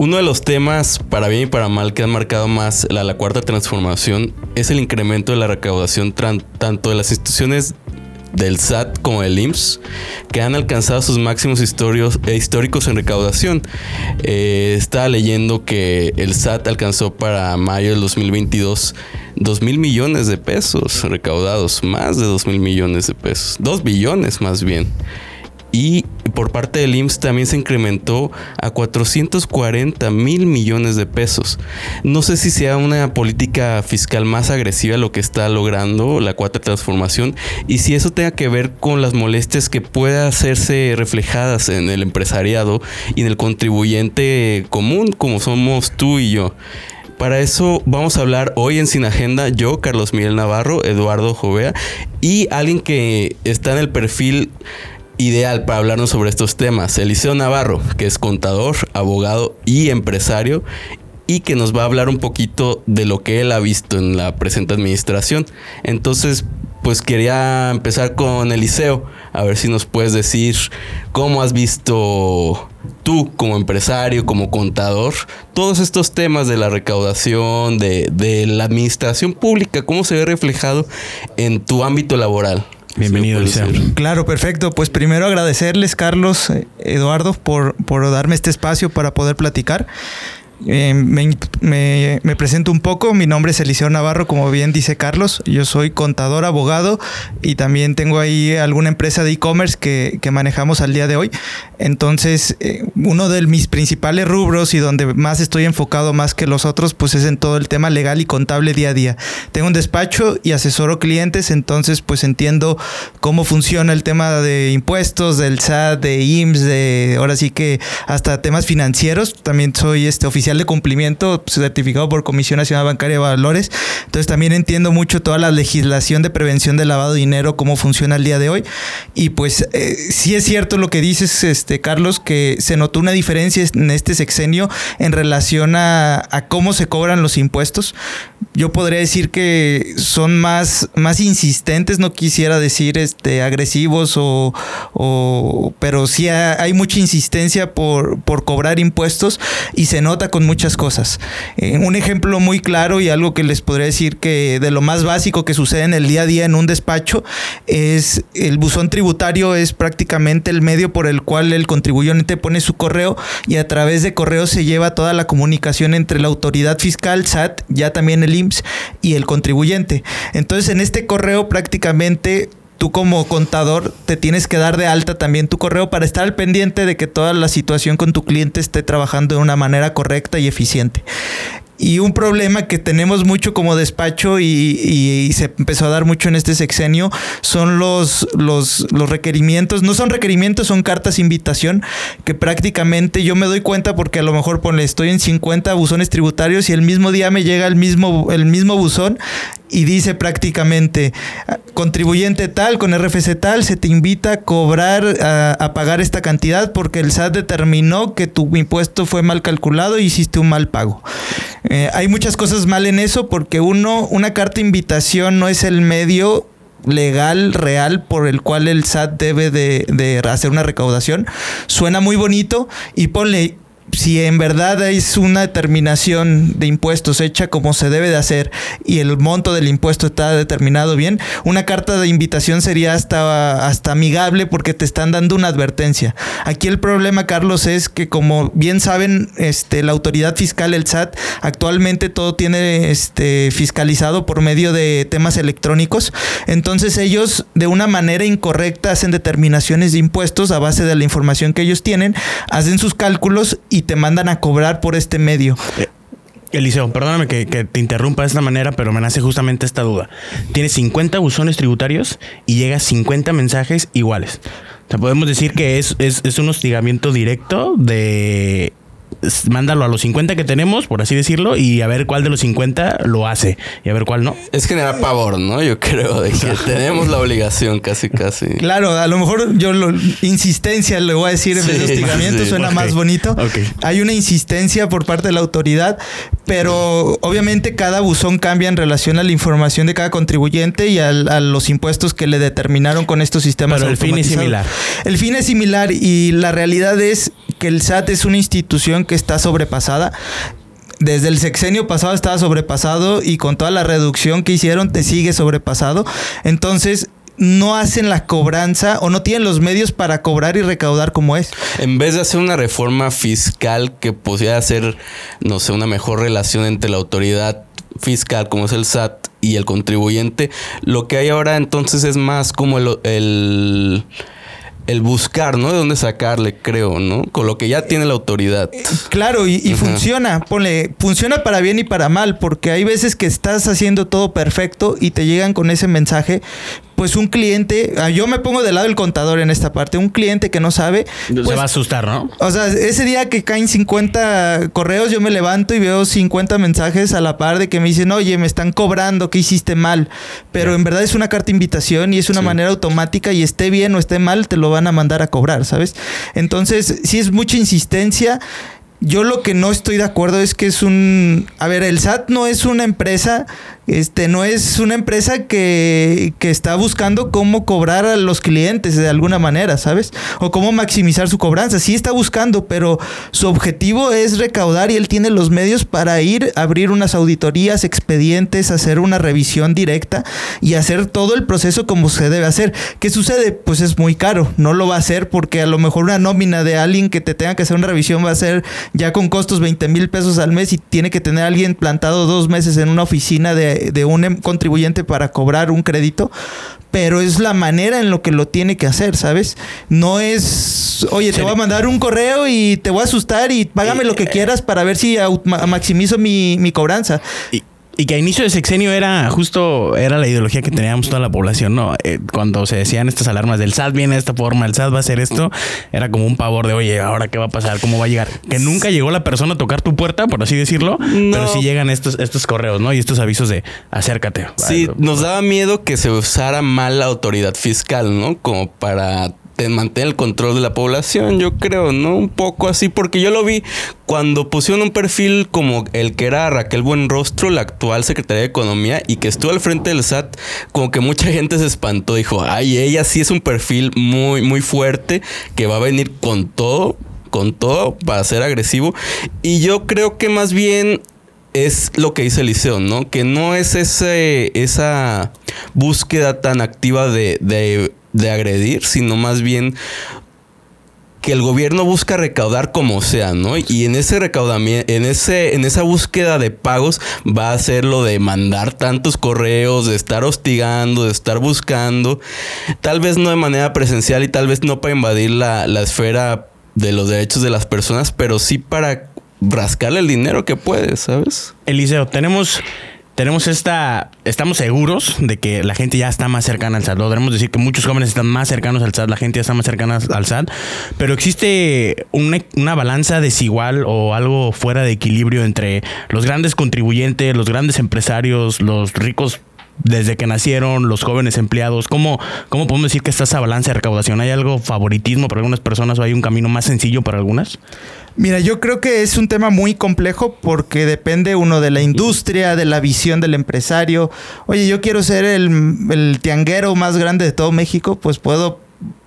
Uno de los temas, para bien y para mal, que han marcado más la, cuarta transformación es el incremento de la recaudación tanto de las instituciones del SAT como del IMSS, que han alcanzado sus máximos eh, históricos en recaudación. Eh, estaba leyendo que el SAT alcanzó para mayo del 2022 2 mil millones de pesos recaudados, más de 2 mil millones de pesos, 2 billones más bien y por parte del IMSS también se incrementó a 440 mil millones de pesos. No sé si sea una política fiscal más agresiva lo que está logrando la cuarta transformación y si eso tenga que ver con las molestias que pueda hacerse reflejadas en el empresariado y en el contribuyente común como somos tú y yo. Para eso vamos a hablar hoy en Sin Agenda yo, Carlos Miguel Navarro, Eduardo Jovea y alguien que está en el perfil ideal para hablarnos sobre estos temas. Eliseo Navarro, que es contador, abogado y empresario y que nos va a hablar un poquito de lo que él ha visto en la presente administración. Entonces, pues quería empezar con Eliseo, a ver si nos puedes decir cómo has visto tú como empresario, como contador, todos estos temas de la recaudación, de, de la administración pública, cómo se ve reflejado en tu ámbito laboral. Bienvenido, Liceo. Claro, perfecto. Pues primero agradecerles, Carlos, eh, Eduardo, por, por darme este espacio para poder platicar. Eh, me, presento un poco, mi nombre es Eliseo Navarro, como bien dice Carlos, yo soy contador, abogado y también tengo ahí alguna empresa de e-commerce que, manejamos al día de hoy. Entonces, eh, uno de mis principales rubros y donde más estoy enfocado más que los otros, pues es en todo el tema legal y contable día a día. Tengo un despacho y asesoro clientes, entonces pues entiendo cómo funciona el tema de impuestos, del SAT, de IMSS, de ahora sí que hasta temas financieros. También soy este oficial de cumplimiento certificado por Comisión Nacional Bancaria de Valores. Entonces también entiendo mucho toda la legislación de prevención del lavado de dinero, cómo funciona el día de hoy. Y pues eh, sí es cierto lo que dices, este, Carlos, que se notó una diferencia en este sexenio en relación a, cómo se cobran los impuestos. Yo podría decir que son más, más insistentes, no quisiera decir este, agresivos o, o pero sí hay mucha insistencia por, por cobrar impuestos y se nota con muchas cosas. Eh, un ejemplo muy claro y algo que les podría decir que de lo más básico que sucede en el día a día en un despacho es el buzón tributario es prácticamente el medio por el cual el contribuyente pone su correo y a través de correo se lleva toda la comunicación entre la autoridad fiscal, SAT, ya también el IMSS y el contribuyente. Entonces en este correo prácticamente tú como contador te tienes que dar de alta también tu correo para estar al pendiente de que toda la situación con tu cliente esté trabajando de una manera correcta y eficiente. Y un problema que tenemos mucho como despacho y, se empezó a dar mucho en este sexenio son los, los, los requerimientos. No son requerimientos, son cartas invitación que prácticamente yo me doy cuenta porque a lo mejor ponle, estoy en 50 buzones tributarios y el mismo día me llega el mismo, el mismo buzón y dice prácticamente contribuyente tal con RFC tal se te invita a cobrar a, pagar esta cantidad porque el SAT determinó que tu impuesto fue mal calculado y hiciste un mal pago. Eh, hay muchas cosas mal en eso porque uno, una carta de invitación no es el medio legal, real, por el cual el SAT debe de, de hacer una recaudación. Suena muy bonito y ponle si en verdad es una determinación de impuestos hecha como se debe de hacer y el monto del impuesto está determinado bien, una carta de invitación sería hasta, hasta amigable porque te están dando una advertencia. Aquí el problema, Carlos, es que como bien saben, este, la autoridad fiscal, el SAT, actualmente todo tiene este, fiscalizado por medio de temas electrónicos. Entonces ellos de una manera incorrecta hacen determinaciones de impuestos a base de la información que ellos tienen, hacen sus cálculos y y te mandan a cobrar por este medio. Eh, Eliseo, perdóname que, te interrumpa de esta manera, pero me nace justamente esta duda. Tienes 50 buzones tributarios y llega 50 mensajes iguales. O sea, podemos decir que es, es, es un hostigamiento directo de mándalo a los 50 que tenemos, por así decirlo, y a ver cuál de los 50 lo hace y a ver cuál no. Es generar pavor, ¿no? Yo creo de que tenemos la obligación casi, casi. Claro, a lo mejor yo lo, insistencia le voy a decir en vez de hostigamiento, suena más bonito. Hay una insistencia por parte de la autoridad, pero obviamente cada buzón cambia en relación a la información de cada contribuyente y a, los impuestos que le determinaron con estos sistemas. Pero el fin es similar. El fin es similar y la realidad es que el SAT es una institución que está sobrepasada desde el sexenio pasado estaba sobrepasado y con toda la reducción que hicieron te sigue sobrepasado. Entonces, no hacen la cobranza o no tienen los medios para cobrar y recaudar como es. En vez de hacer una reforma fiscal que pudiera hacer, no sé, una mejor relación entre la autoridad fiscal como es el SAT y el contribuyente, lo que hay ahora entonces es más como el, el el buscar, ¿no? De dónde sacarle, creo, ¿no? Con lo que ya tiene la autoridad. Eh, claro, y, funciona, ponle, funciona para bien y para mal, porque hay veces que estás haciendo todo perfecto y te llegan con ese mensaje, pues un cliente, ah, yo me pongo del lado del contador en esta parte, un cliente que no sabe. se pues, va a asustar, ¿no? O sea, ese día que caen 50 correos, yo me levanto y veo 50 mensajes a la par de que me dicen, oye, me están cobrando, ¿qué hiciste mal? Pero en verdad es una carta de invitación y es una manera automática y esté bien o esté mal, te lo van a mandar a cobrar, ¿sabes? Entonces, si es mucha insistencia. Yo lo que no estoy de acuerdo es que es un... A ver, el SAT no es una empresa este, no es una empresa que, que, está buscando cómo cobrar a los clientes de alguna manera, ¿sabes? O cómo maximizar su cobranza. Sí está buscando, pero su objetivo es recaudar y él tiene los medios para ir, a abrir unas auditorías, expedientes, hacer una revisión directa y hacer todo el proceso como se debe hacer. ¿Qué sucede? Pues es muy caro. No lo va a hacer porque a lo mejor una nómina de alguien que te tenga que hacer una revisión va a ser ya con costos 20 mil pesos al mes y tiene que tener a alguien plantado dos meses en una oficina de de, un em, contribuyente para cobrar un crédito, pero es la manera en lo que lo tiene que hacer, ¿sabes? No es, oye, te voy a mandar un correo y te voy a asustar y págame lo que eh, quieras para ver si maximizo mi, mi cobranza. Y que a inicio de sexenio era justo, era la ideología que teníamos toda la población, ¿no? Eh, cuando se decían estas alarmas del SAT viene de esta forma, el SAT va a hacer esto, era como un pavor de, oye, ¿ahora qué va a pasar? ¿Cómo va a llegar? Que nunca llegó la persona a tocar tu puerta, por así decirlo, pero sí llegan estos, estos correos, ¿no? Y estos avisos de acércate. Sí, nos daba miedo que se usara mal la autoridad fiscal, ¿no? Como para mantener el control de la población, yo creo, ¿no? Un poco así, porque yo lo vi cuando pusieron un perfil como el que era Raquel Buenrostro, la actual secretaria de Economía, y que estuvo al frente del SAT, como que mucha gente se espantó, dijo, ay, ella sí es un perfil muy, muy fuerte, que va a venir con todo, con todo, para ser agresivo. Y yo creo que más bien es lo que dice Eliseo, ¿no? Que no es ese, esa búsqueda tan activa de de agredir, sino más bien que el gobierno busca recaudar como sea, ¿no? Y en ese recaudamiento, en ese, en esa búsqueda de pagos, va a ser lo de mandar tantos correos, de estar hostigando, de estar buscando, tal vez no de manera presencial y tal vez no para invadir la, la esfera de los derechos de las personas, pero sí para rascarle el dinero que puede, ¿sabes? Eliseo, tenemos tenemos esta, estamos seguros de que la gente ya está más cercana al SAT. Lo debemos decir que muchos jóvenes están más cercanos al SAT, la gente ya está más cercana al SAT, pero existe una, una balanza desigual o algo fuera de equilibrio entre los grandes contribuyentes, los grandes empresarios, los ricos desde que nacieron, los jóvenes empleados? ¿Cómo, ¿Cómo podemos decir que está esa balanza de recaudación? ¿Hay algo favoritismo para algunas personas o hay un camino más sencillo para algunas? Mira, yo creo que es un tema muy complejo porque depende uno de la industria, de la visión del empresario. Oye, yo quiero ser el, tianguero más grande de todo México, pues puedo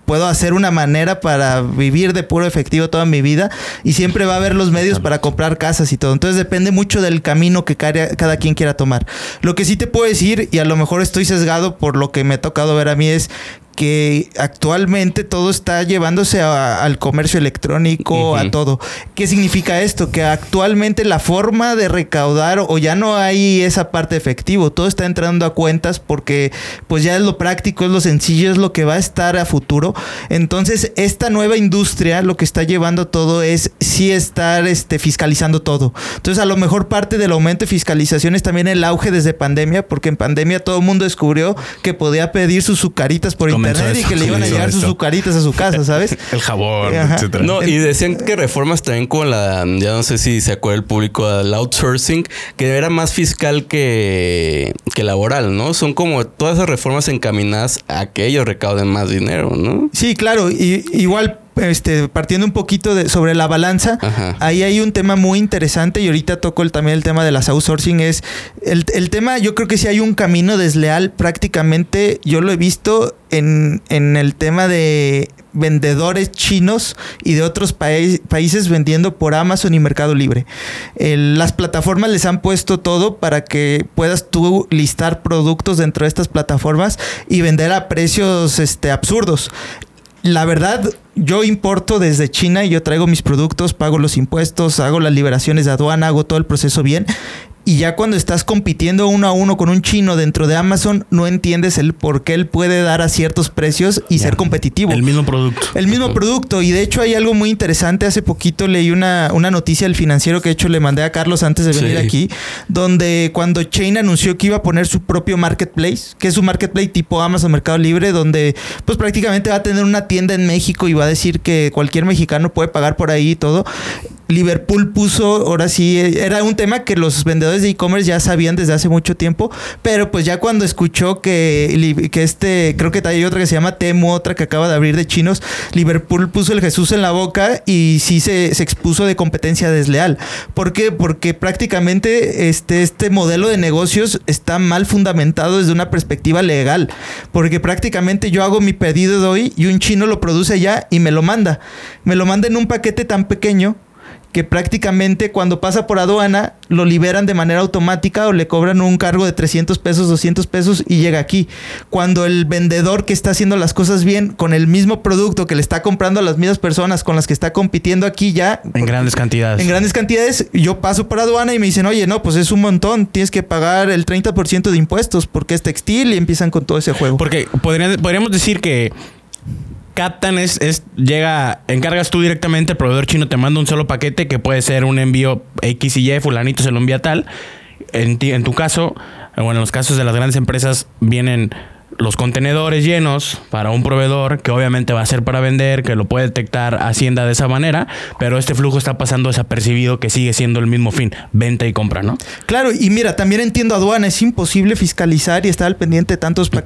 puedo hacer una manera para vivir de puro efectivo toda mi vida y siempre va a haber los medios para comprar casas y todo. Entonces depende mucho del camino que cada, quien quiera tomar. Lo que sí te puedo decir, y a lo mejor estoy sesgado por lo que me ha tocado ver a mí, es que actualmente todo está llevándose al comercio electrónico, a todo. ¿Qué significa esto? Que actualmente la forma de recaudar o ya no hay esa parte efectivo, todo está entrando a cuentas porque pues ya es lo práctico, es lo sencillo, es lo que va a estar a futuro. Entonces, esta nueva industria lo que está llevando todo es sí estar este, fiscalizando todo. Entonces, a lo mejor parte del aumento de fiscalización es también el auge desde pandemia, porque en pandemia todo el mundo descubrió que podía pedir sus sucaritas por y que le iban a llegar sus sucaritas a su casa, ¿sabes? el jabón, etcétera. No, y decían que reformas también con la, ya no sé si se acuerda el público, al outsourcing, que era más fiscal que, que laboral, ¿no? Son como todas esas reformas encaminadas a que ellos recauden más dinero, ¿no? Sí, claro, y igual este, partiendo un poquito de, sobre la balanza, Ajá. ahí hay un tema muy interesante y ahorita toco el, también el tema de las outsourcing. Es el, el tema, yo creo que sí hay un camino desleal prácticamente, yo lo he visto en, en el tema de vendedores chinos y de otros paí- países vendiendo por Amazon y Mercado Libre. Las plataformas les han puesto todo para que puedas tú listar productos dentro de estas plataformas y vender a precios este, absurdos. La verdad, yo importo desde China y yo traigo mis productos, pago los impuestos, hago las liberaciones de aduana, hago todo el proceso bien. Y ya cuando estás compitiendo uno a uno con un chino dentro de Amazon, no entiendes el por qué él puede dar a ciertos precios y ser competitivo. El mismo producto. El mismo producto. Y de hecho hay algo muy interesante. Hace poquito leí una, una noticia del financiero que de hecho le mandé a Carlos antes de venir Sí. aquí, donde cuando Chain anunció que iba a poner su propio marketplace, que es un marketplace tipo Amazon Mercado Libre, donde pues prácticamente va a tener una tienda en México y va a decir que cualquier mexicano puede pagar por ahí y todo. Liverpool puso, ahora sí, eh, era un tema que los vendedores de e-commerce ya sabían desde hace mucho tiempo, pero pues ya cuando escuchó que, que este, creo que hay otra que se llama Temu, otra que acaba de abrir de chinos, Liverpool puso el Jesús en la boca y sí se, se expuso de competencia desleal. ¿Por qué? Porque prácticamente este, este modelo de negocios está mal fundamentado desde una perspectiva legal, porque prácticamente yo hago mi pedido de hoy y un chino lo produce allá y me lo manda. Me lo manda en un paquete tan pequeño que prácticamente cuando pasa por aduana lo liberan de manera automática o le cobran un cargo de 300 pesos, 200 pesos y llega aquí. Cuando el vendedor que está haciendo las cosas bien con el mismo producto que le está comprando a las mismas personas con las que está compitiendo aquí ya En grandes cantidades. en grandes cantidades, yo paso por aduana y me dicen, oye, no, pues es un montón, tienes que pagar el 30% de impuestos porque es textil y empiezan con todo ese juego. Porque podrían- podríamos decir que captan es, es llega, encargas tú directamente, el proveedor chino te manda un solo paquete que puede ser un envío X y Y, fulanito se lo envía tal. En, ti- en tu caso, bueno, en los casos de las grandes empresas vienen los contenedores llenos para un proveedor que obviamente va a ser para vender, que lo puede detectar Hacienda de esa manera, pero este flujo está pasando desapercibido que sigue siendo el mismo fin, venta y compra, ¿no? Claro, y mira, también entiendo aduana, es imposible fiscalizar y estar al pendiente de tantos todo.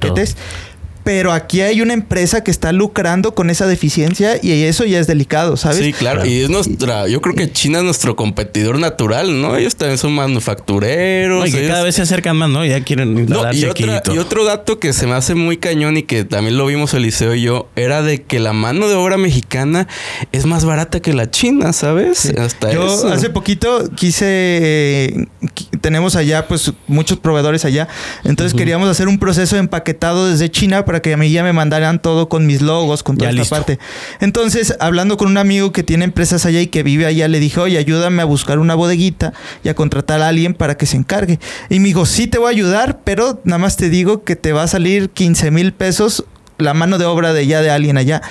Pero aquí hay una empresa que está lucrando con esa deficiencia y eso ya es delicado, ¿sabes? Sí, claro. Y es nuestra, yo creo que China es nuestro competidor natural, ¿no? Ellos también son manufactureros. No, y que ellos- cada vez se acercan más, ¿no? Ya quieren No, y, aquí otra- y todo. y otro dato que se me hace muy cañón y que también lo vimos Eliseo y yo, era de que la mano de obra mexicana es más barata que la china, ¿sabes? Hasta Yo eso. hace poquito quise, eh, qui- tenemos allá pues muchos proveedores allá, entonces queríamos hacer un proceso de empaquetado desde China para que a mí ya me mandaran todo con mis logos, con toda Ya esta listo. parte. Entonces, hablando con un amigo que tiene empresas allá y que vive allá, le dije, oye, ayúdame a buscar una bodeguita y a contratar a alguien para que se encargue. Y me dijo, sí te voy a ayudar, pero nada más te digo que te va a salir 15 mil pesos la mano de obra de ya de alguien allá.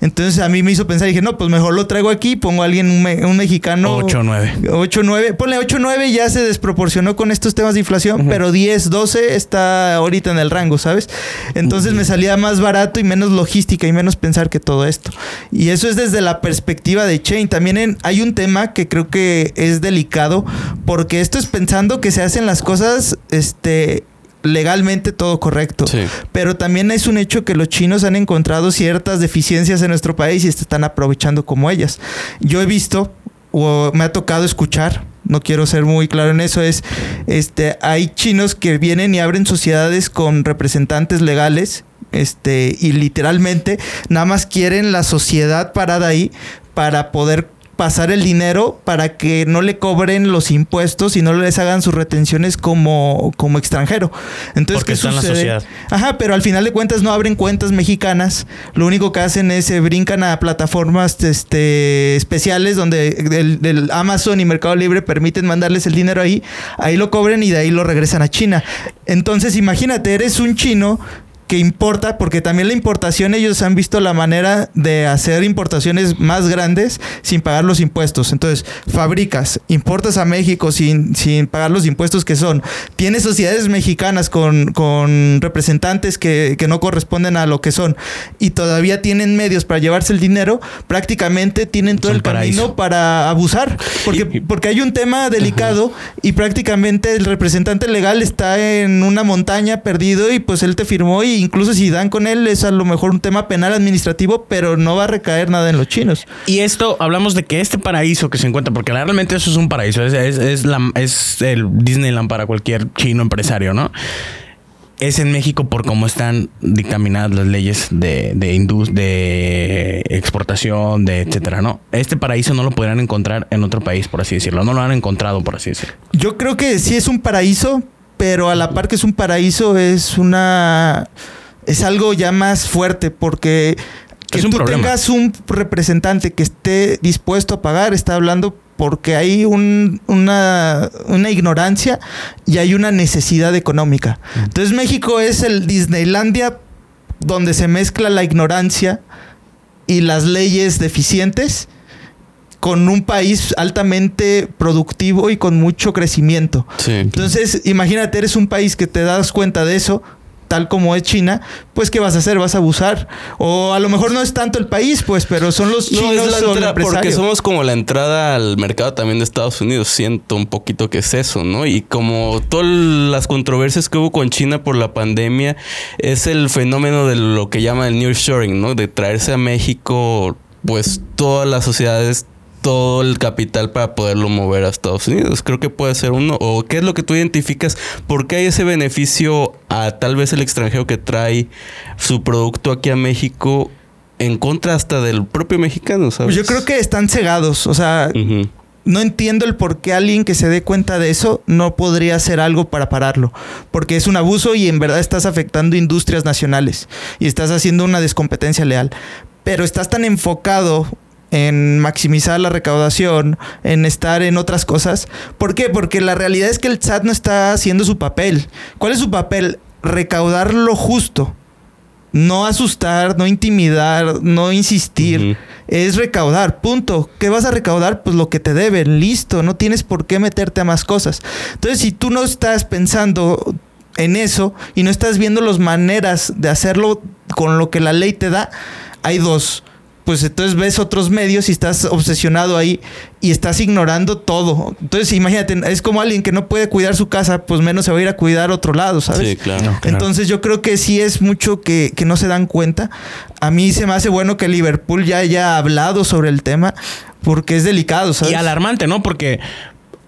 Entonces a mí me hizo pensar, dije, no, pues mejor lo traigo aquí, pongo a alguien, un, me- un mexicano. 8 o 9. 8, 9, ponle 8, 9 ya se desproporcionó con estos temas de inflación, pero 10, 12 está ahorita en el rango, ¿sabes? Entonces me salía más barato y menos logística y menos pensar que todo esto. Y eso es desde la perspectiva de Chain. También en- hay un tema que creo que es delicado porque esto es pensando que se hacen las cosas este legalmente todo correcto. Sí. Pero también es un hecho que los chinos han encontrado ciertas deficiencias en nuestro país y se están aprovechando como ellas. Yo he visto o me ha tocado escuchar, no quiero ser muy claro en eso, es este hay chinos que vienen y abren sociedades con representantes legales este y literalmente nada más quieren la sociedad parada ahí para poder pasar el dinero para que no le cobren los impuestos y no les hagan sus retenciones como, como extranjero. Entonces, Porque ¿qué está en la sucede? sociedad. Ajá, pero al final de cuentas no abren cuentas mexicanas. Lo único que hacen es se brincan a plataformas este, especiales donde el, el Amazon y Mercado Libre permiten mandarles el dinero ahí. Ahí lo cobran y de ahí lo regresan a China. Entonces, imagínate, eres un chino que importa, porque también la importación ellos han visto la manera de hacer importaciones más grandes sin pagar los impuestos. Entonces, fabricas, importas a México sin, sin pagar los impuestos que son. Tienes sociedades mexicanas con, con representantes que, que no corresponden a lo que son y todavía tienen medios para llevarse el dinero, prácticamente tienen todo el paraíso. camino para abusar. Porque, porque hay un tema delicado y prácticamente el representante legal está en una montaña perdido y pues él te firmó y y incluso si dan con él es a lo mejor un tema penal administrativo, pero no va a recaer nada en los chinos. Y esto, hablamos de que este paraíso que se encuentra, porque realmente eso es un paraíso, es, es, es la, es el Disneyland para cualquier chino empresario, ¿no? es en México por cómo están dictaminadas las leyes de, de, de exportación, de etcétera, ¿no? Este paraíso no lo podrían encontrar en otro país, por así decirlo. No lo han encontrado, por así decirlo. Yo creo que sí es un paraíso, pero a la par que es un paraíso, es una. Es algo ya más fuerte, porque que tú tengas un representante que esté dispuesto a pagar, está hablando porque hay una, ignorancia y hay una necesidad económica. Mm. Entonces México es el Disneylandia donde se mezcla la ignorancia y las leyes deficientes con un país altamente productivo y con mucho crecimiento. Entonces, imagínate, eres un país que te das cuenta de eso, tal como es China, pues ¿qué vas a hacer? ¿Vas a abusar? O a lo mejor no es tanto el país, pues, pero son los chinos la Porque somos como la entrada al mercado también de Estados Unidos. Siento un poquito que es eso, ¿no? Y como todas las controversias que hubo con China por la pandemia, es el fenómeno de lo que llama el nearshoring, ¿no? De traerse a México pues todas las sociedades todo el capital para poderlo mover a Estados Unidos. Creo que puede ser uno. ¿O qué es lo que tú identificas? ¿Por qué hay ese beneficio a tal vez el extranjero que trae su producto aquí a México en contra hasta del propio mexicano? Pues yo creo que están cegados. O sea, no entiendo el por qué alguien que se dé cuenta de eso no podría hacer algo para pararlo. Porque es un abuso y en verdad estás afectando industrias nacionales y estás haciendo una descompetencia leal. Pero estás tan enfocado en maximizar la recaudación, en estar en otras cosas. ¿Por qué? Porque la realidad es que el SAT no está haciendo su papel. ¿Cuál es su papel? Recaudar lo justo. No asustar, no intimidar, no insistir. Es recaudar, punto. ¿Qué vas a recaudar? Pues lo que te deben, listo. No tienes por qué meterte a más cosas. Entonces, si tú no estás pensando en eso y no estás viendo las maneras de hacerlo con lo que la ley te da, hay dos pues entonces ves otros medios y estás obsesionado ahí y estás ignorando todo. Entonces, imagínate, es como alguien que no puede cuidar su casa, pues menos se va a ir a cuidar otro lado, ¿sabes? Sí, claro. Entonces, yo creo que sí es mucho que, que, no se dan cuenta. A mí se me hace bueno que Liverpool ya haya hablado sobre el tema porque es delicado, ¿sabes? Y alarmante, ¿no? Porque,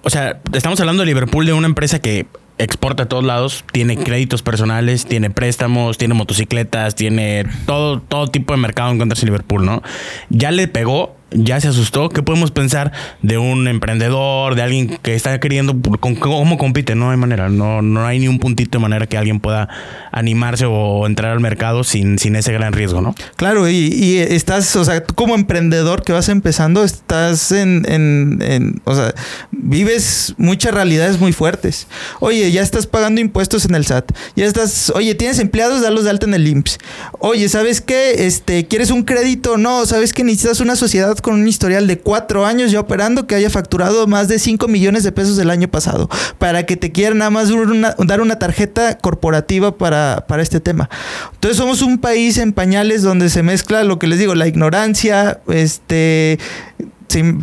o sea, estamos hablando de Liverpool de una empresa que exporta a todos lados, tiene créditos personales, tiene préstamos, tiene motocicletas, tiene todo, todo tipo de mercado en contra de Liverpool, ¿no? Ya le pegó ya se asustó. ¿Qué podemos pensar de un emprendedor, de alguien que está queriendo, cómo compite? No hay manera, no, no hay ni un puntito de manera que alguien pueda animarse o entrar al mercado sin, sin ese gran riesgo, ¿no? Claro, y, estás, o sea, tú como emprendedor que vas empezando, estás en, en, o sea, vives muchas realidades muy fuertes. Oye, ya estás pagando impuestos en el SAT, ya estás, oye, tienes empleados, dalos de alta en el IMSS. Oye, ¿sabes qué? Este, ¿quieres un crédito? No, ¿sabes que necesitas una sociedad con un historial de cuatro años ya operando que haya facturado más de 5 millones de pesos el año pasado para que te quieran nada más dar una tarjeta corporativa para, para este tema. Entonces somos un país en pañales donde se mezcla lo que les digo, la ignorancia, este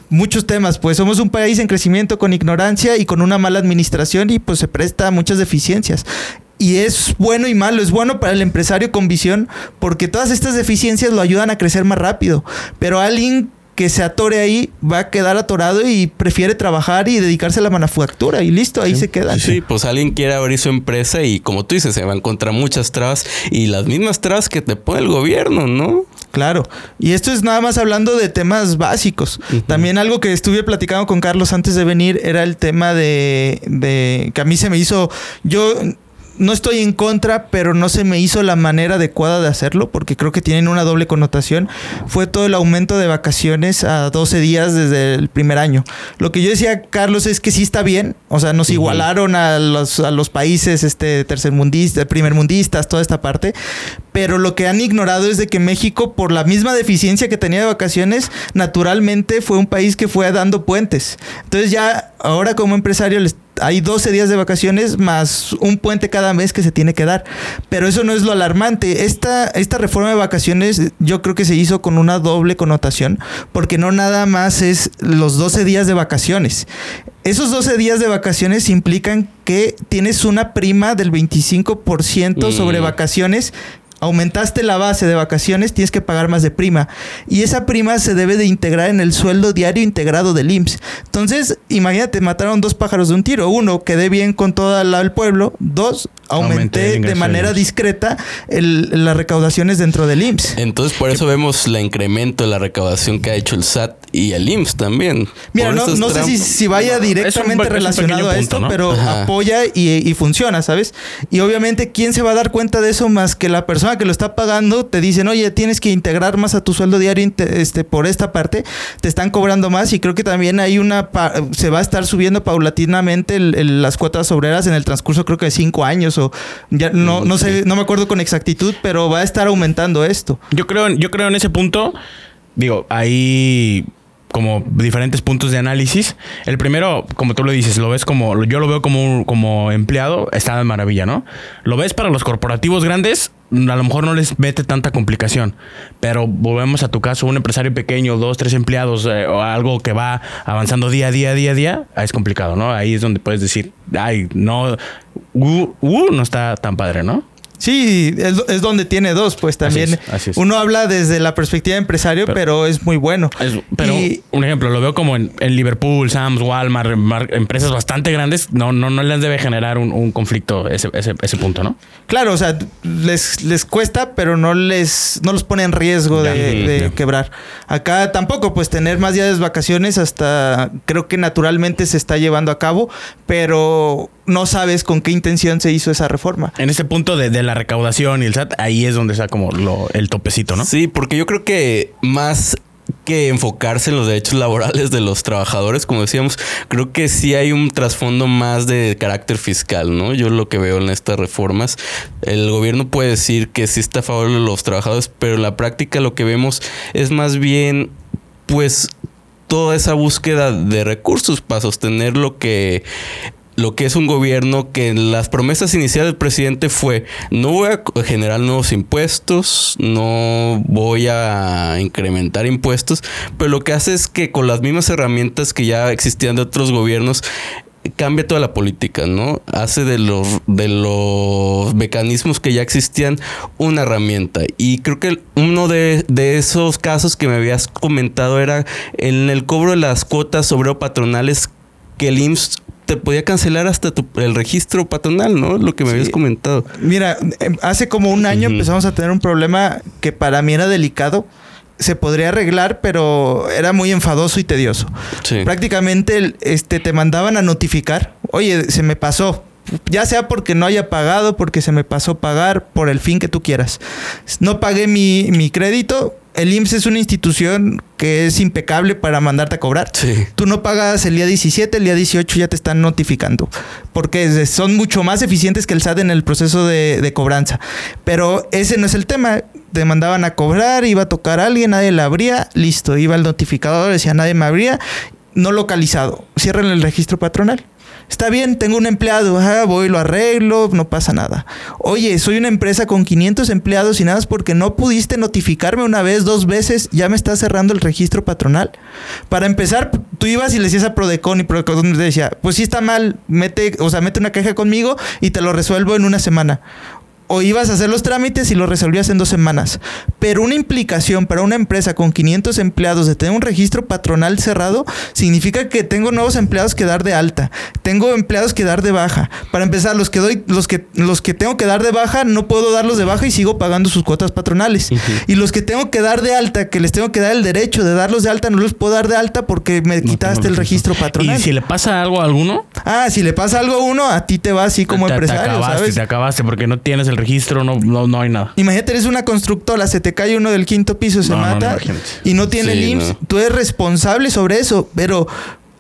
muchos temas, pues somos un país en crecimiento con ignorancia y con una mala administración y pues se presta a muchas deficiencias. Y es bueno y malo, es bueno para el empresario con visión porque todas estas deficiencias lo ayudan a crecer más rápido, pero alguien que se atore ahí va a quedar atorado y prefiere trabajar y dedicarse a la manufactura y listo, ahí se queda. Sí, pues alguien quiere abrir su empresa y como tú dices, se va a encontrar muchas trabas y las mismas trabas que te pone el gobierno, ¿no? Claro, y esto es nada más hablando de temas básicos. También algo que estuve platicando con Carlos antes de venir era el tema de, de que a mí se me hizo, yo no estoy en contra, pero no se me hizo la manera adecuada de hacerlo, porque creo que tienen una doble connotación. Fue todo el aumento de vacaciones a 12 días desde el primer año. Lo que yo decía, Carlos, es que sí está bien. O sea, nos igualaron a los, a los países este, tercermundistas, primermundistas, toda esta parte. Pero lo que han ignorado es de que México, por la misma deficiencia que tenía de vacaciones, naturalmente fue un país que fue dando puentes. Entonces ya, ahora como empresario, les hay 12 días de vacaciones más un puente cada mes que se tiene que dar. Pero eso no es lo alarmante. Esta, esta reforma de vacaciones yo creo que se hizo con una doble connotación, porque no nada más es los 12 días de vacaciones. Esos 12 días de vacaciones implican que tienes una prima del 25% sobre Mm. vacaciones aumentaste la base de vacaciones, tienes que pagar más de prima. Y esa prima se debe de integrar en el sueldo diario integrado del IMSS. Entonces, imagínate, mataron dos pájaros de un tiro. Uno, quedé bien con todo la- el pueblo. Dos, Aumenté de manera discreta el- las recaudaciones dentro del IMSS. Entonces, por eso vemos el incremento de la recaudación que ha hecho el SAT y el IMSS también. Mira, Por no, sé si, vaya directamente pe- es un relacionado a punto, esto, ¿no? pero Ajá. apoya y, y funciona, ¿sabes? Y obviamente, ¿quién se va a dar cuenta de eso más que la persona que lo está pagando? Te dicen, oye, tienes que integrar más a tu sueldo diario este, por esta parte, te están cobrando más y creo que también hay una, se va a estar subiendo paulatinamente el- el- las cuotas obreras en el transcurso creo que de cinco años o ya no, no sé, no me acuerdo con exactitud, pero va a estar aumentando esto. Yo creo, yo creo en ese punto, digo, hay como diferentes puntos de análisis. El primero, como tú lo dices, lo ves como, yo lo veo como, como empleado, está de maravilla, ¿no? Lo ves para los corporativos grandes, a lo mejor no les mete tanta complicación, pero volvemos a tu caso, un empresario pequeño, dos, tres empleados eh, o algo que va avanzando día a día, día a día, es complicado, ¿no? Ahí es donde puedes decir, ay, no, uh, uh, no está tan padre, ¿no? Sí, es, es donde tiene dos, pues también. es, así es. Uno habla desde la perspectiva de empresario, pero, Pero- es muy bueno. Pero Y- un ejemplo, lo veo como en, en Liverpool, Sam's, Walmart, mar- empresas bastante grandes, no, no, no les debe generar un, un conflicto ese, ese, ese punto, ¿no? Claro, o sea, les, les cuesta, pero no les no los pone en riesgo de, quebrar. Acá tampoco, pues tener más días de vacaciones hasta creo que naturalmente se está llevando a cabo, pero no sabes con qué intención se hizo esa reforma. En ese punto de, de la recaudación y el SAT, ahí es donde está como lo- el topecito, ¿no? Sí, porque yo creo que más que enfocarse en los derechos laborales de los trabajadores, como decíamos, creo que sí hay un trasfondo más de carácter fiscal, ¿no? Yo lo que veo en estas reformas, el gobierno puede decir que sí está a favor de los trabajadores, pero en la práctica lo que vemos es más bien, pues, toda esa búsqueda de recursos para sostener lo que lo que es un gobierno que las promesas iniciales del presidente fue no voy a generar nuevos impuestos, no voy a incrementar impuestos, pero lo que hace es que con las mismas herramientas que ya existían de otros gobiernos cambia toda la política, ¿no? Hace de los de los mecanismos que ya existían una herramienta. Y creo que uno de, de esos casos que me habías comentado era en el cobro de las cuotas obrero patronales que el IMSS te podía cancelar hasta tu- el registro patronal, ¿no? Lo que me Sí. habías comentado. Mira, em, hace como un año empezamos a tener un problema que para mí era delicado. Se podría arreglar, pero era muy enfadoso y tedioso. Sí. Prácticamente este, te mandaban a notificar, oye, se me pasó. Ya sea porque no haya pagado, porque se me pasó pagar, por el fin que tú quieras. No pagué mi, mi crédito. El IMSS es una institución que es impecable para mandarte a cobrar. Sí. Tú no pagas el día 17, el día 18 ya te están notificando. Porque son mucho más eficientes que el SAT en el proceso de, de cobranza. Pero ese no es el tema. Te mandaban a cobrar, iba a tocar a alguien, nadie la abría, listo. Iba el notificador, decía nadie me abría, no localizado. Cierran el registro patronal. Está bien, tengo un empleado, ajá, voy, lo arreglo, no pasa nada. Oye, soy una empresa con 500 empleados y nada más porque no pudiste notificarme una vez, dos veces, ya me está cerrando el registro patronal. Para empezar, tú ibas y le decías a Prodecon y Prodecon te decía, pues sí está mal, mete, o sea, mete una queja conmigo y te lo resuelvo en una semana. O ibas a hacer los trámites y los resolvías en dos semanas. Pero una implicación para una empresa con 500 empleados de tener un registro patronal cerrado significa que tengo nuevos empleados que dar de alta. Tengo empleados que dar de baja. Para empezar, los que doy, los que, los que tengo que dar de baja, no puedo darlos de baja y sigo pagando sus cuotas patronales. Y los que tengo que dar de alta, que les tengo que dar el derecho de darlos de alta, no los puedo dar de alta porque me No quitaste el registro patronal. Y si le pasa algo a alguno, Ah, si le pasa algo a uno, a ti te va así como te, te empresario, acabaste, ¿sabes? te acabaste porque no tienes el registro, no, no, no hay nada. Imagínate, eres una constructora, se te cae uno del quinto piso, se No, no, no, mata y no tiene Sí, el IMSS. no. Tú eres responsable sobre eso, pero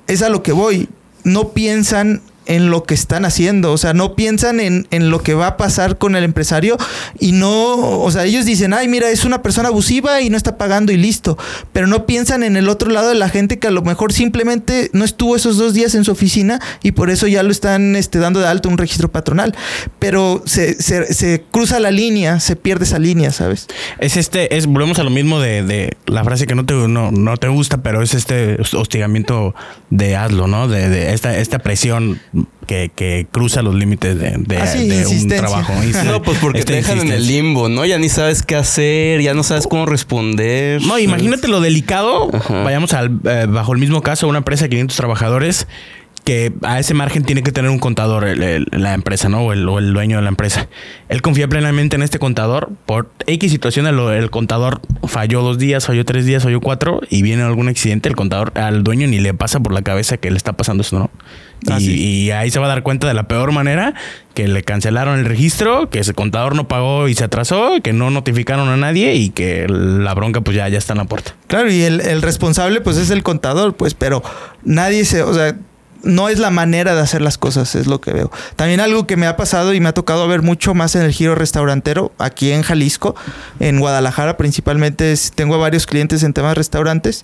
es a lo que voy. No piensan en lo que están haciendo, o sea, no piensan en, en, lo que va a pasar con el empresario y no, o sea, ellos dicen, ay, mira, es una persona abusiva y no está pagando y listo, pero no piensan en el otro lado de la gente que a lo mejor simplemente no estuvo esos dos días en su oficina y por eso ya lo están este, dando de alto un registro patronal, pero se, se, se, cruza la línea, se pierde esa línea, ¿sabes? Es este, es, volvemos a lo mismo de, de la frase que no te, no, no te gusta, pero es este hostigamiento de hazlo, ¿no? De, de esta, esta presión que, que, cruza los límites de, de, Ah, sí, de un trabajo. No, pues porque te dejan en el limbo, ¿no? Ya ni sabes qué hacer, ya no sabes cómo responder. No, imagínate lo delicado. Ajá. Vayamos al, eh, bajo el mismo caso, una empresa de 500 trabajadores que a ese margen tiene que tener un contador el- el- la empresa, ¿no? O el, o el dueño de la empresa. Él confía plenamente en este contador. Por X situación, el, el contador falló dos días, falló tres días, falló cuatro y viene algún accidente. El contador al dueño ni le pasa por la cabeza que le está pasando eso, ¿no? Ah, y, sí. y ahí se va a dar cuenta de la peor manera que le cancelaron el registro, que ese contador no pagó y se atrasó, que no notificaron a nadie y que la bronca pues ya, ya está en la puerta. Claro, y el, el responsable pues es el contador, pues, pero nadie se, o sea, no es la manera de hacer las cosas, es lo que veo. También algo que me ha pasado y me ha tocado ver mucho más en el giro restaurantero, aquí en Jalisco, en Guadalajara principalmente, es- tengo a varios clientes en temas de restaurantes.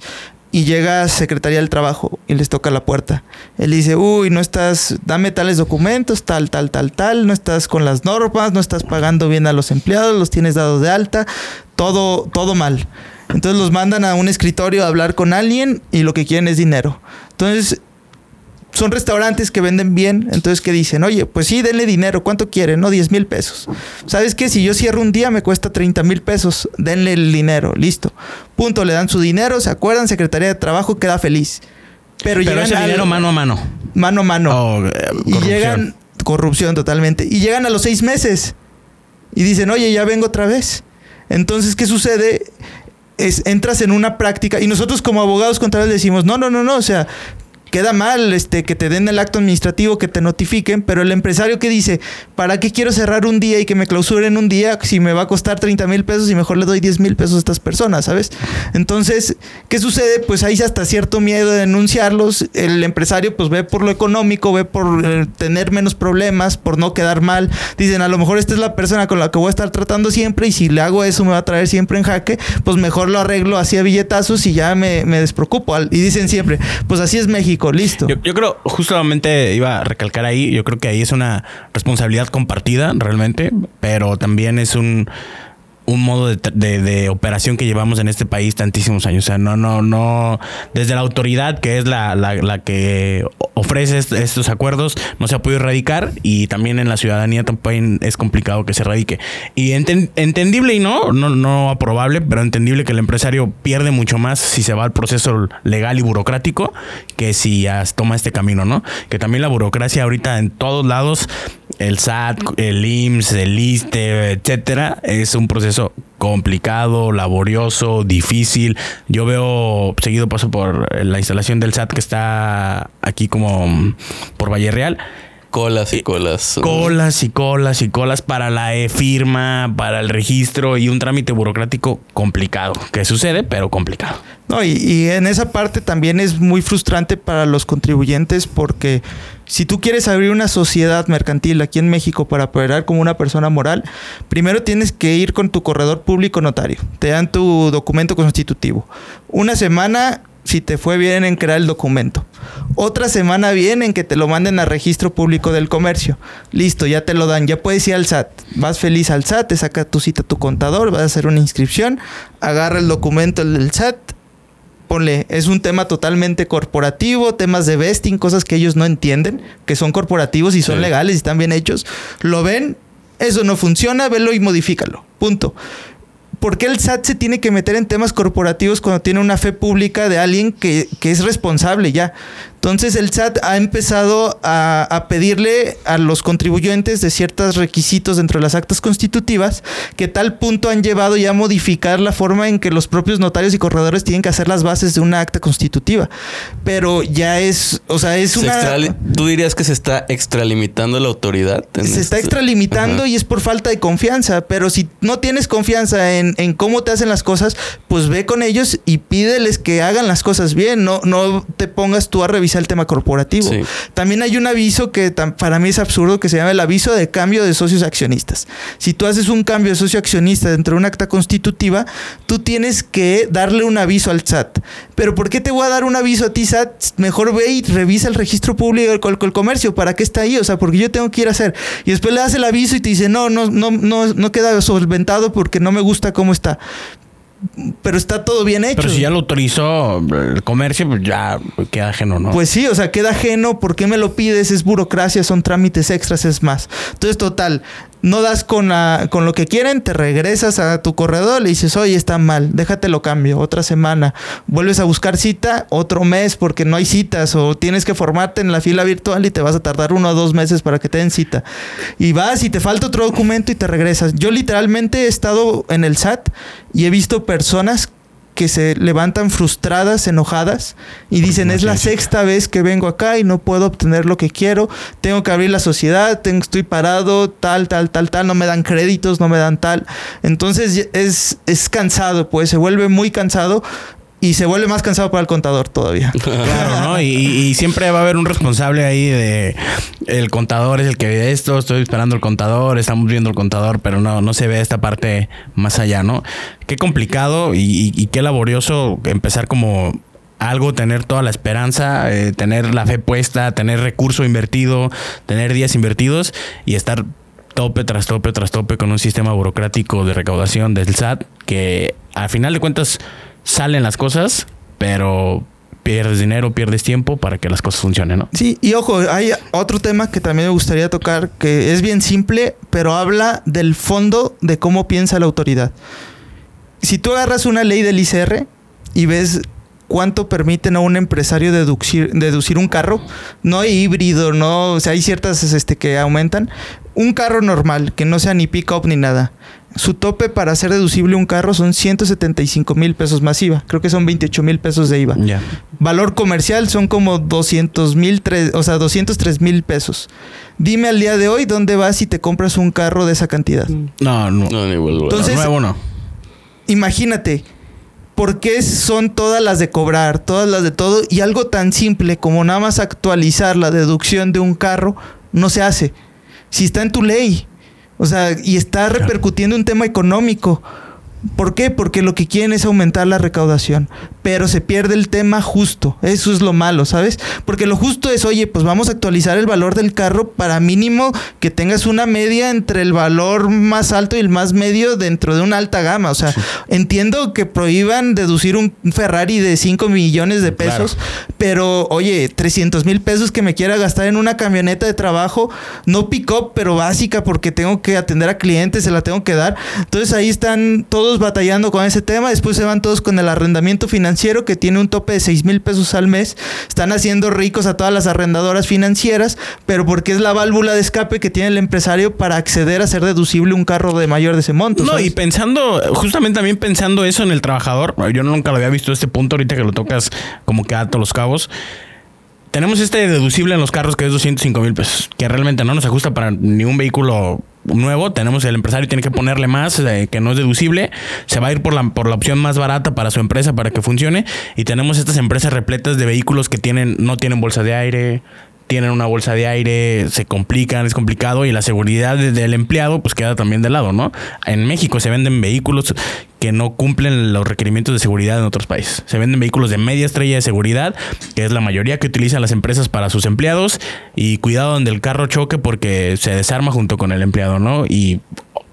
Y llega Secretaría del Trabajo y les toca la puerta. Él dice, uy, no estás, dame tales documentos, tal, tal, tal, tal, no estás con las normas, no estás pagando bien a los empleados, los tienes dados de alta, todo, todo mal. Entonces los mandan a un escritorio a hablar con alguien y lo que quieren es dinero. Entonces son restaurantes que venden bien, entonces que dicen, oye, pues sí, denle dinero, ¿cuánto quieren? No, 10 mil pesos. ¿Sabes qué? Si yo cierro un día me cuesta 30 mil pesos, denle el dinero, listo. Punto, le dan su dinero, se acuerdan, Secretaría de Trabajo queda feliz. Pero, Pero llegan ese al- dinero mano a mano. mano a mano. Oh, eh, y llegan, corrupción totalmente, y llegan a los seis meses y dicen, oye, ya vengo otra vez. Entonces, ¿qué sucede? Es, entras en una práctica y nosotros como abogados contables decimos, no, no, no, no, o sea, queda mal este, que te den el acto administrativo, que te notifiquen, pero el empresario que dice, ¿para qué quiero cerrar un día y que me clausuren un día si me va a costar 30 mil pesos y mejor le doy 10 mil pesos a estas personas, ¿sabes? Entonces, ¿qué sucede? Pues hay hasta cierto miedo de denunciarlos. El empresario pues ve por lo económico, ve por eh, tener menos problemas, por no quedar mal. Dicen, a lo mejor esta es la persona con la que voy a estar tratando siempre y si le hago eso me va a traer siempre en jaque, pues mejor lo arreglo así a billetazos y ya me, me despreocupo. Y dicen siempre, pues así es México, listo. Yo, yo creo, justamente iba a recalcar ahí, yo creo que ahí es una responsabilidad compartida realmente, pero también es un, un modo de, de- operación que llevamos en este país tantísimos años. O sea, no, no, no, desde la autoridad que es la, la, que ofrece est- estos acuerdos, no se ha podido erradicar y también en la ciudadanía también es complicado que se erradique. Y enten- entendible y no, no, no aprobable, pero entendible que el empresario pierde mucho más si se va al proceso legal y burocrático que si toma este camino, ¿no? Que también la burocracia ahorita en todos lados, el SAT, el IMSS, el ISTE, etcétera, es un proceso complicado, laborioso, difícil. Yo veo seguido paso por la instalación del SAT que está aquí como por Valle Real. Colas y colas. Colas y colas y colas para la e firma, para el registro y un trámite burocrático complicado. Que sucede, pero complicado. No, y, y en esa parte también es muy frustrante para los contribuyentes porque si tú quieres abrir una sociedad mercantil aquí en México para operar como una persona moral, primero tienes que ir con tu corredor público notario. Te dan tu documento constitutivo. Una semana si te fue bien en crear el documento. Otra semana bien en que te lo manden a registro público del comercio. Listo, ya te lo dan, ya puedes ir al SAT. Vas feliz al SAT, te saca tu cita tu contador, vas a hacer una inscripción, agarra el documento del SAT, ponle, es un tema totalmente corporativo, temas de vesting, cosas que ellos no entienden, que son corporativos y son Sí. legales y están bien hechos. Lo ven, eso no funciona, velo y modifícalo. Punto. ¿Por qué el SAT se tiene que meter en temas corporativos cuando tiene una fe pública de alguien que, que es responsable ya? Entonces el SAT ha empezado a, a pedirle a los contribuyentes de ciertos requisitos dentro de las actas constitutivas que tal punto han llevado ya a modificar la forma en que los propios notarios y corredores tienen que hacer las bases de una acta constitutiva. Pero ya es, o sea, es Se una... ¿Tú dirías que se está extralimitando la autoridad? Se está este- extralimitando Ajá. y es por falta de confianza. Pero si no tienes confianza en, en cómo te hacen las cosas, pues ve con ellos y pídeles que hagan las cosas bien. No, no te pongas tú a revisar revisar el tema corporativo. Sí. También hay un aviso que para mí es absurdo que se llama el aviso de cambio de socios accionistas. Si tú haces un cambio de socio accionista dentro de un acta constitutiva, tú tienes que darle un aviso al SAT. Pero ¿por qué te voy a dar un aviso a ti, SAT? Mejor ve y revisa el registro público del col- comercio. ¿Para qué está ahí? O sea, porque yo tengo que ir a hacer. Y después le das el aviso y te dice, no, no, no, no, no queda solventado porque no me gusta cómo está. Pero está todo bien hecho. Pero si ya lo autorizó el comercio, pues ya queda ajeno, ¿no? Pues sí, o sea, queda ajeno. ¿Por qué me lo pides? Es burocracia, son trámites extras, es más. Entonces, total, no das con, la- con lo que quieren, te regresas a tu corredor, le dices, oye, está mal, déjate lo cambio, otra semana. Vuelves a buscar cita, otro mes, porque no hay citas, o tienes que formarte en la fila virtual y te vas a tardar uno o dos meses para que te den cita. Y vas y te falta otro documento y te regresas. Yo literalmente he estado en el SAT y he visto personas que se levantan frustradas, enojadas y dicen, no es la tienen cita". sexta vez que vengo acá y no puedo obtener lo que quiero, tengo que abrir la sociedad, tengo, estoy parado, tal, tal, tal, tal, no me dan créditos, no me dan tal. Entonces es, es cansado, pues se vuelve muy cansado y se vuelve más cansado para el contador todavía. Claro, ¿no? Y, y siempre va a haber un responsable ahí de el contador es el que ve esto, estoy esperando el contador, estamos viendo el contador, pero no, no se ve esta parte más allá, ¿no? Qué complicado y, y- y qué laborioso empezar como algo, tener toda la esperanza, eh, tener la fe puesta, tener recurso invertido, tener días invertidos y estar tope tras tope tras tope con un sistema burocrático de recaudación del SAT que al final de cuentas salen las cosas, pero pierdes dinero, pierdes tiempo para que las cosas funcionen, ¿no? Sí, y ojo, hay otro tema que también me gustaría tocar, que es bien simple, pero habla del fondo de cómo piensa la autoridad. Si tú agarras una ley del ICR y ves cuánto permiten a un empresario deducir, deducir un carro, no hay híbrido, no, o sea, hay ciertas este, que aumentan. Un carro normal, que no sea ni pick-up ni nada. Su tope para hacer deducible un carro son 175 mil pesos más IVA. Creo que son 28 mil pesos de IVA. Valor comercial son como 200 mil, o sea, 203 mil pesos. Dime al día de hoy dónde vas y te compras un carro de esa cantidad. No, no. No, ni vuelvo. Entonces- nuevo no. Imagínate, ¿por qué son todas las de cobrar, todas las de todo? Y algo tan simple como nada más actualizar la deducción de un carro no se hace. Si está en tu ley. O sea, y está repercutiendo un tema económico. ¿Por qué? Porque lo que quieren es aumentar la recaudación, pero se pierde el tema justo. Eso es lo malo, ¿sabes? Porque lo justo es, oye, pues vamos a actualizar el valor del carro para mínimo que tengas una media entre el valor más alto y el más medio dentro de una alta gama. O sea, entiendo que prohíban deducir un Ferrari de 5 millones de pesos, pero oye, 300 mil pesos que me quiera gastar en una camioneta de trabajo, no pick-up, pero básica porque tengo que atender a clientes, se la tengo que dar. Entonces ahí están todos batallando con ese tema. Después se van todos con el arrendamiento financiero que tiene un tope de 6 mil pesos al mes. Están haciendo ricos a todas las arrendadoras financieras, pero porque es la válvula de escape que tiene el empresario para acceder a ser deducible un carro de mayor de ese monto. No, ¿sabes? y pensando, justamente también pensando eso en el trabajador, yo nunca lo había visto este punto, ahorita que lo tocas como que a todos los cabos. Tenemos este deducible en los carros que es 205 mil pesos, que realmente no nos ajusta para ningún vehículo nuevo. Tenemos el empresario tiene que ponerle más, eh, que no es deducible. Se va a ir por la, por la opción más barata para su empresa para que funcione. Y tenemos estas empresas repletas de vehículos que tienen, no tienen bolsa de aire, tienen una bolsa de aire, se complican, es complicado y la seguridad de- del empleado pues queda también de lado, ¿no? En México se venden vehículos que no cumplen los requerimientos de seguridad en otros países. Se venden vehículos de media estrella de seguridad, que es la mayoría que utilizan las empresas para sus empleados y cuidado donde el carro choque porque se desarma junto con el empleado, ¿no? Y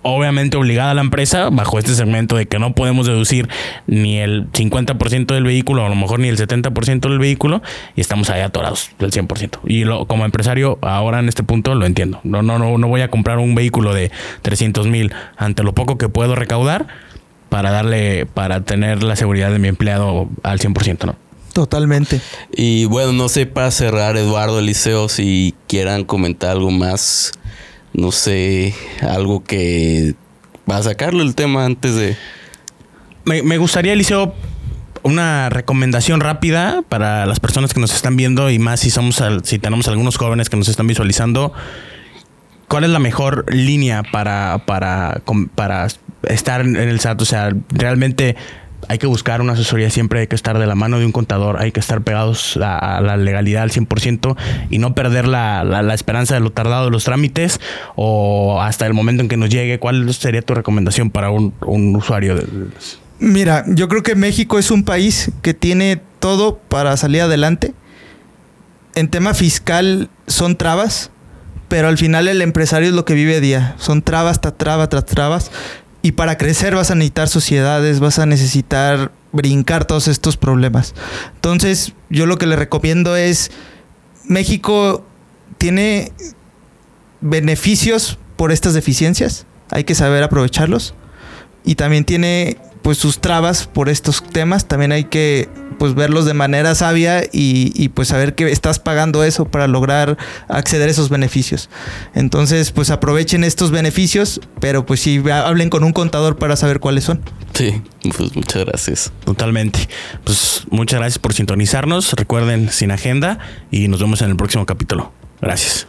obviamente obligada a la empresa bajo este segmento de que no podemos deducir ni el 50% del vehículo, a lo mejor ni el 70% del vehículo, y estamos ahí atorados del 100%. Y lo, como empresario, ahora en este punto lo entiendo. No, no, no, no voy a comprar un vehículo de 300 mil ante lo poco que puedo recaudar para darle, para tener la seguridad de mi empleado al 100%, ¿no? Totalmente. Y bueno, no sé, para cerrar, Eduardo, Eliseo, si quieran comentar algo más, no sé, algo que va a sacarlo el tema antes de... Me, me gustaría, Eliseo, una recomendación rápida para las personas que nos están viendo y más si somos al- si tenemos algunos jóvenes que nos están visualizando. ¿Cuál es la mejor línea para, para, com- para estar en el SAT? O sea, realmente hay que buscar una asesoría siempre, hay que estar de la mano de un contador, hay que estar pegados a, la legalidad al 100% y no perder la, la, esperanza de lo tardado de los trámites o hasta el momento en que nos llegue. ¿Cuál sería tu recomendación para un, un usuario? Mira, yo creo que México es un país que tiene todo para salir adelante. En tema fiscal son trabas, pero al final el empresario es lo que vive día. Son trabas tras trabas tras trabas. Y para crecer vas a necesitar sociedades, vas a necesitar brincar todos estos problemas. Entonces, yo lo que le recomiendo es, México tiene beneficios por estas deficiencias, hay que saber aprovecharlos. Y también tiene pues sus trabas por estos temas. También hay que pues verlos de manera sabia y, y, pues saber que estás pagando eso para lograr acceder a esos beneficios. Entonces, pues aprovechen estos beneficios, pero pues sí hablen con un contador para saber cuáles son. Sí, pues muchas gracias. Totalmente. Pues muchas gracias por sintonizarnos. Recuerden sin agenda y nos vemos en el próximo capítulo. Gracias.